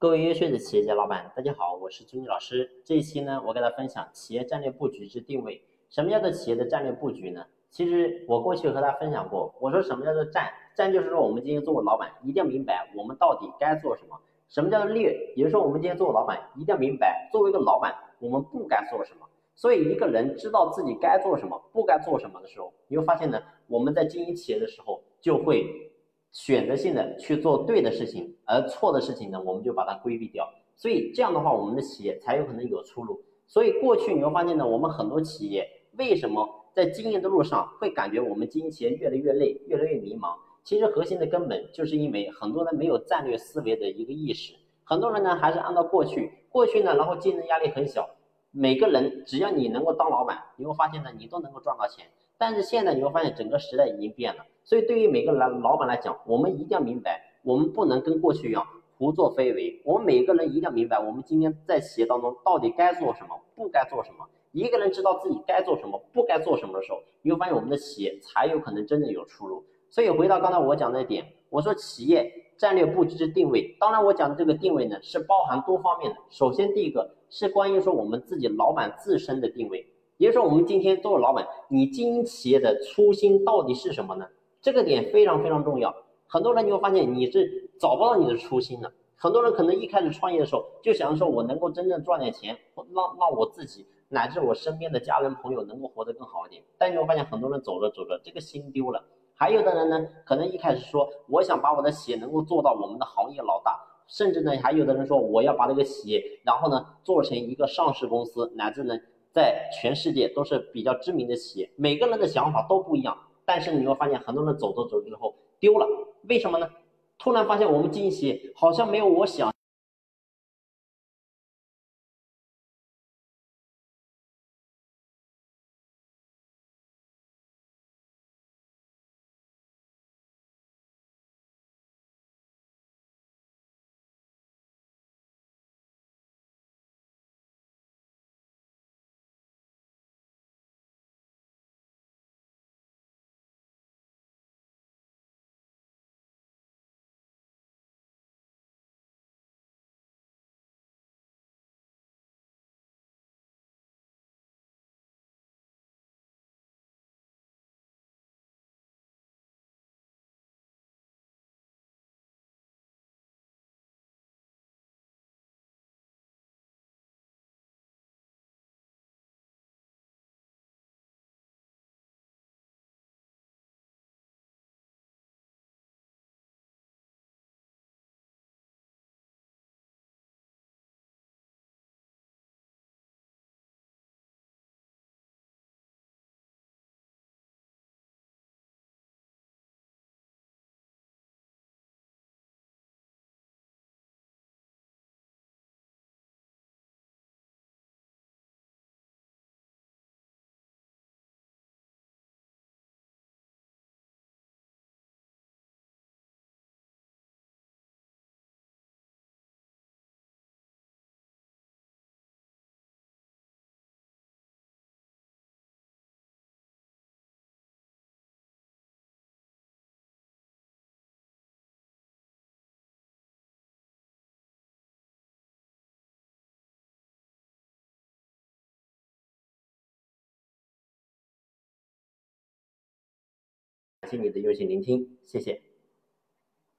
各位优秀的企业家老板，大家好，我是朱妮老师。这一期呢，我给大家分享企业战略布局之定位。什么叫做企业的战略布局呢？其实我过去和大家分享过，我说什么叫做战？战就是说我们今天作为老板，一定要明白我们到底该做什么。什么叫做略？也就是说我们今天作为老板，一定要明白作为一个老板，我们不该做什么。所以一个人知道自己该做什么，不该做什么的时候，你会发现呢，我们在经营企业的时候就会。选择性的去做对的事情，而错的事情呢，我们就把它规避掉。所以这样的话，我们的企业才有可能有出路。所以过去你会发现呢，我们很多企业为什么在经营的路上会感觉我们经营企业越来越累，越来越迷茫？其实核心的根本就是因为很多人没有战略思维的一个意识，很多人呢还是按照过去，过去呢，然后竞争压力很小，每个人只要你能够当老板，你会发现呢，你都能够赚到钱。但是现在你会发现整个时代已经变了。所以，对于每个老老板来讲，我们一定要明白，我们不能跟过去一样胡作非为。我们每个人一定要明白，我们今天在企业当中到底该做什么，不该做什么。一个人知道自己该做什么，不该做什么的时候，你会发现我们的企业才有可能真正有出路。所以，回到刚才我讲的点，我说企业战略布局之定位。当然，我讲的这个定位呢，是包含多方面的。首先，第一个是关于说我们自己老板自身的定位，也就是说，我们今天作为老板，你经营企业的初心到底是什么呢？这个点非常非常重要，很多人你会发现你是找不到你的初心的。很多人可能一开始创业的时候就想说，我能够真正赚点钱，让让我自己乃至我身边的家人朋友能够活得更好一点。但你会发现很多人走着走着，这个心丢了。还有的人呢，可能一开始说，我想把我的企业能够做到我们的行业老大，甚至呢，还有的人说，我要把这个企业，然后呢，做成一个上市公司，乃至呢，在全世界都是比较知名的企业。每个人的想法都不一样。但是你会发现，很多人走着走着之后丢了，为什么呢？突然发现我们经营企业好像没有我想。谢你的用心聆听，谢谢。